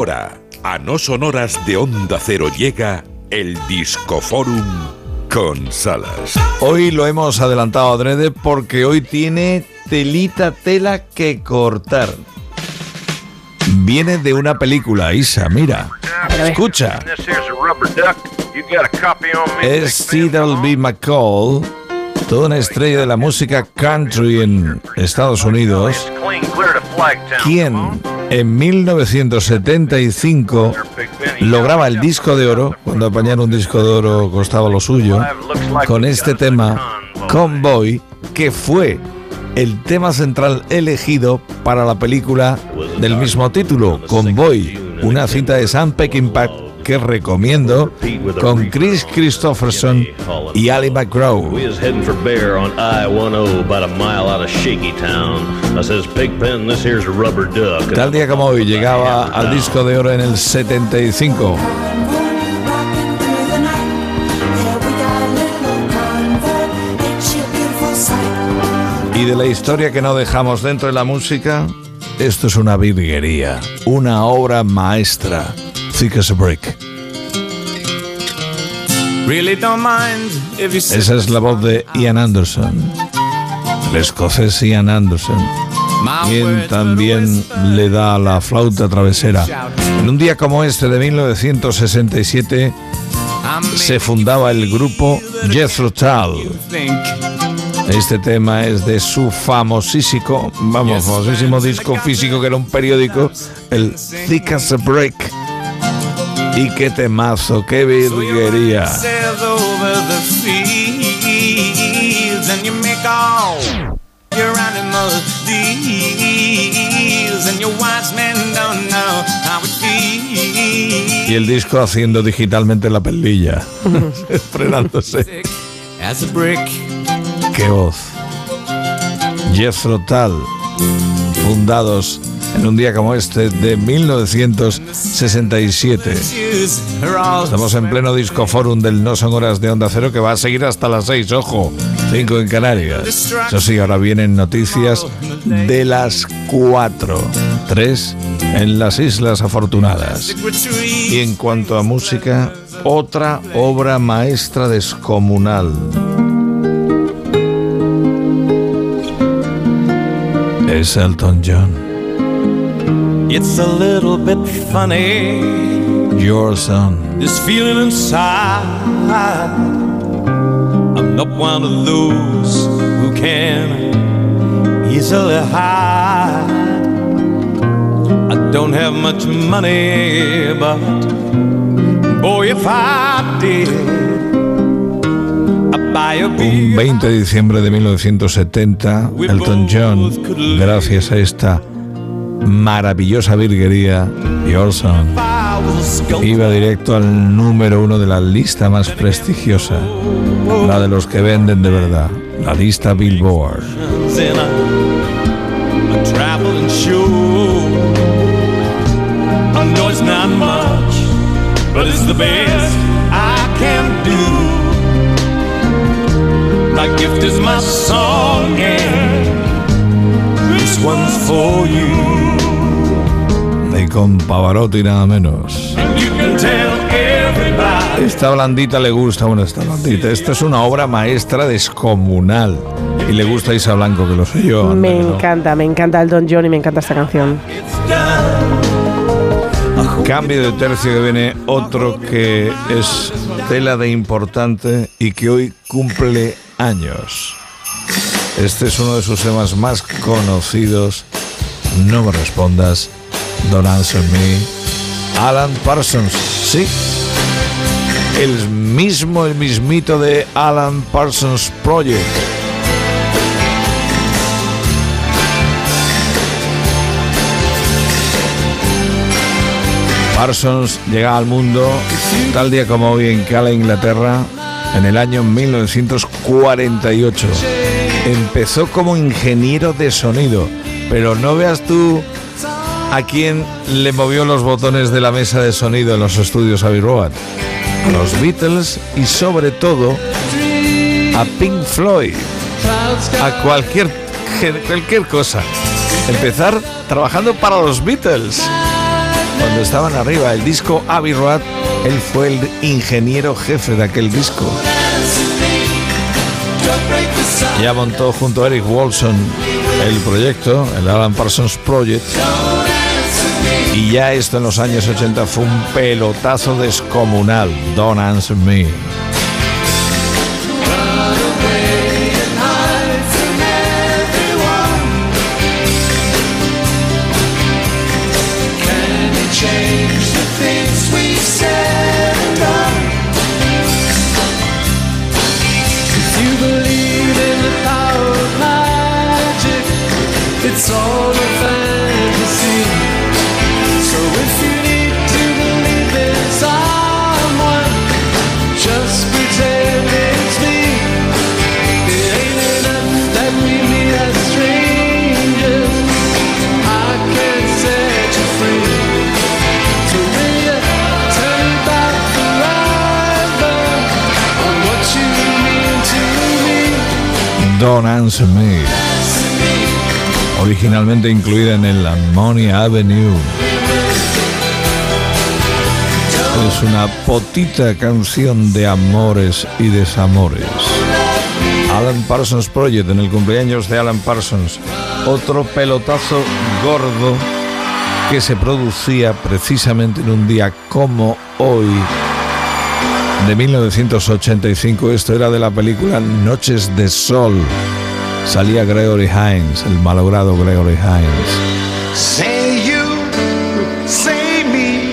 Ahora, a no sonoras de Onda Cero llega el Discoforum con Salas. Hoy lo hemos adelantado adrede porque hoy tiene telita tela que cortar. Viene de una película, Isa, mira. Escucha. Es Cedar B. McCall, toda una estrella de la música country en Estados Unidos, quien en 1975 lograba el disco de oro, cuando apañar un disco de oro costaba lo suyo, con este tema Convoy, que fue el tema central elegido para la película del mismo título, Convoy, una cinta de Sam Peckinpah que recomiendo con Chris Christopherson y Ali McGraw. Tal día como hoy llegaba al disco de oro en el 75. Y de la historia que no dejamos dentro de la música, esto es una virguería, una obra maestra. Thick as a brick. Esa es la voz de Ian Anderson, el escocés Ian Anderson, quien también le da la flauta travesera. En un día como este de 1967 se fundaba el grupo Jethro Tull. Este tema es de su famosísimo, vamos, famosísimo disco físico que era un periódico, el Thick as a Brick. Y qué temazo, qué virguería. Y el disco haciendo digitalmente la pelilla, frenándose. Qué voz. Jethro Tull, fundados en un día como este de 1967. Estamos en pleno disco forum del No Son Horas de Onda Cero que va a seguir hasta las 6, ojo, 5 en Canarias. Eso sí, ahora vienen noticias de las 4, 3 en las Islas Afortunadas. Y en cuanto a música, otra obra maestra descomunal. Es Elton John. It's a little bit funny. Your son. This feeling inside. I'm not one of those who can easily hide. I don't have much money, but boy, if I did. Un 20 de diciembre de 1970, Elton John, gracias a esta maravillosa virguería, Your Song, iba directo al número uno de la lista más prestigiosa, la de los que venden de verdad, la lista Billboard. My gift is my song, this for you con Pavarotti nada menos. Esta blandita le gusta, bueno, esta blandita. Esta es una obra maestra descomunal. Y le gusta a Isa Blanco, que lo sé yo. Me encanta, me encanta el Don John y me encanta esta canción. Cambio de tercio que viene otro que es tela de importante y que hoy cumple años. Este es uno de sus temas más conocidos. No me respondas Don't Answer Me, Alan Parsons, sí, el mismo, el mismito de Alan Parsons Project. Parsons llega al mundo tal día como hoy en Cala, Inglaterra, en el año 1948. Empezó como ingeniero de sonido, pero no veas tú ¿A quién le movió los botones de la mesa de sonido en los estudios Abbey Road? Los Beatles y sobre todo a Pink Floyd. A cualquier, cualquier cosa. Empezar trabajando para los Beatles. cuando estaban arriba. El disco Abbey Road, él fue el ingeniero jefe de aquel disco. Ya montó junto a Eric Wolson el proyecto, el Alan Parsons Project. Y ya esto en los años 80 fue un pelotazo descomunal. Don't Answer Me. Don't Answer Me. Originalmente incluida en el Ammonia Avenue. Es una potita canción de amores y desamores. Alan Parsons Project en el cumpleaños de Alan Parsons. Otro pelotazo gordo que se producía precisamente en un día como hoy de 1985. Esto era de la película Noches de Sol. Salía Gregory Hines, el malogrado Gregory Hines.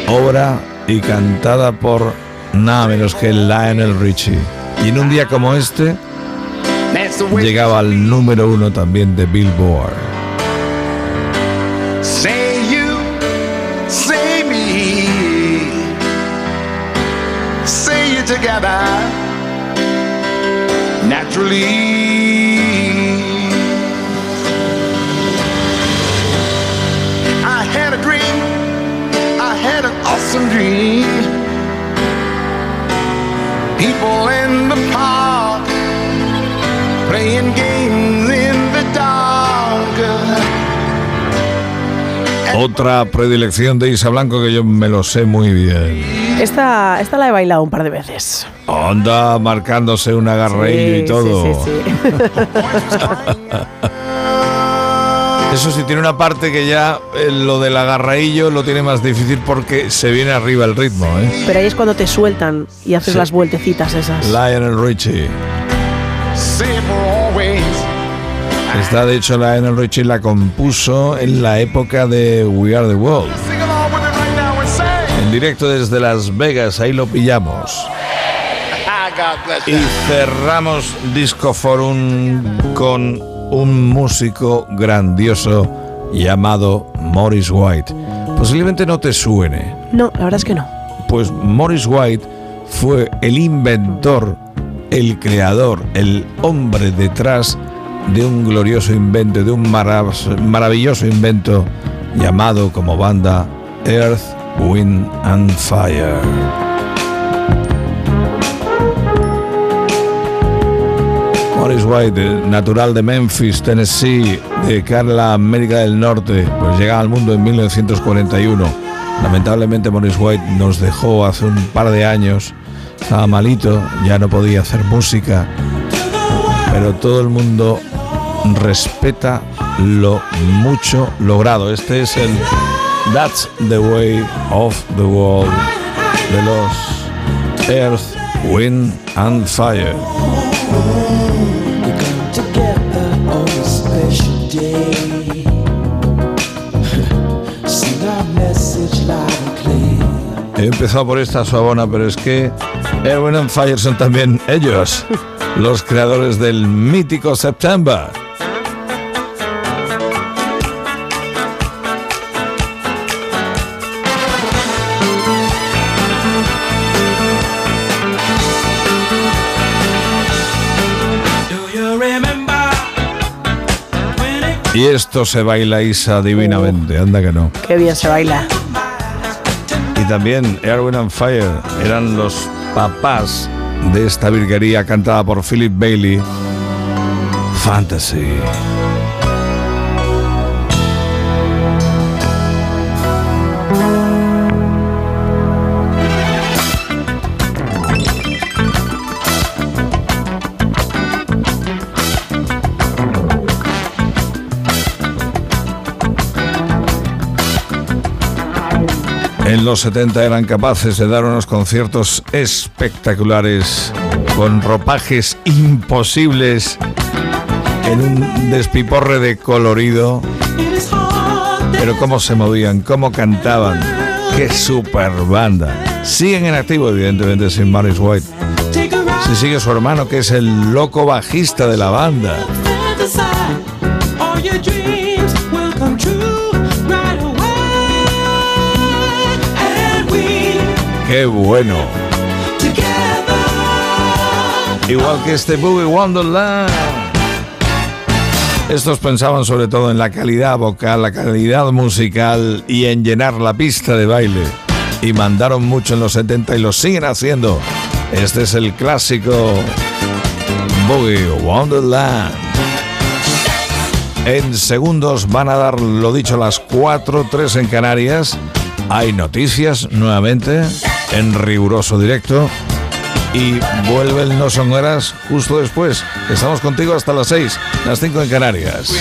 Obra y cantada por nada menos que Lionel Richie. Y en un día como este, llegaba al número uno también de Billboard. Naturally. I had a dream, I had an awesome dream. People in the park playing games in the dark. Otra predilección de Isa Blanco que yo me lo sé muy bien. Esta, esta la he bailado un par de veces. Onda marcándose un agarreillo y todo. Sí, sí, Eso sí, tiene una parte que ya eh, lo del agarraillo lo tiene más difícil porque se viene arriba el ritmo. ¿eh? Pero ahí es cuando te sueltan y haces las vueltecitas esas. Lionel Richie. Esta, de hecho, Lionel Richie la compuso en la época de We Are the World directo desde Las Vegas, ahí lo pillamos. Y cerramos Disco Forum con un músico grandioso llamado Morris White. Posiblemente no te suene. No, la verdad es que no. Pues Morris White fue el inventor, el creador, el hombre detrás de un glorioso invento, de un maravilloso invento llamado como banda Earth Wind and Fire. Morris White, natural de Memphis, Tennessee, de Carla, América del Norte, pues llega al mundo en 1941. Lamentablemente Morris White nos dejó hace un par de años, estaba malito, ya no podía hacer música, pero todo el mundo respeta lo mucho logrado. Este es el That's the Way of the World de los Earth, Wind and Fire. He empezado por esta suavona, pero es que Air, Wind and Fire son también ellos, los creadores del mítico September. Y esto se baila Isa divinamente, anda que no. Qué bien se baila. Y también Erwin and Fire eran los papás de esta virguería cantada por Philip Bailey, Fantasy. En los 70 eran capaces de dar unos conciertos espectaculares con ropajes imposibles en un despiporre de colorido. Pero cómo se movían, cómo cantaban. Qué super banda. Siguen en activo, evidentemente, sin Maris White. Si sigue su hermano, que es el loco bajista de la banda. Qué bueno. Igual que este Boogie Wonderland. Estos pensaban sobre todo en la calidad vocal, la calidad musical y en llenar la pista de baile. Y mandaron mucho en los 70 y lo siguen haciendo. Este es el clásico Boogie Wonderland. En segundos van a dar lo dicho las 4, 3 en Canarias. Hay noticias nuevamente en riguroso directo. Y vuelven No Son Horas justo después. Estamos contigo hasta las 6, las 5 en Canarias.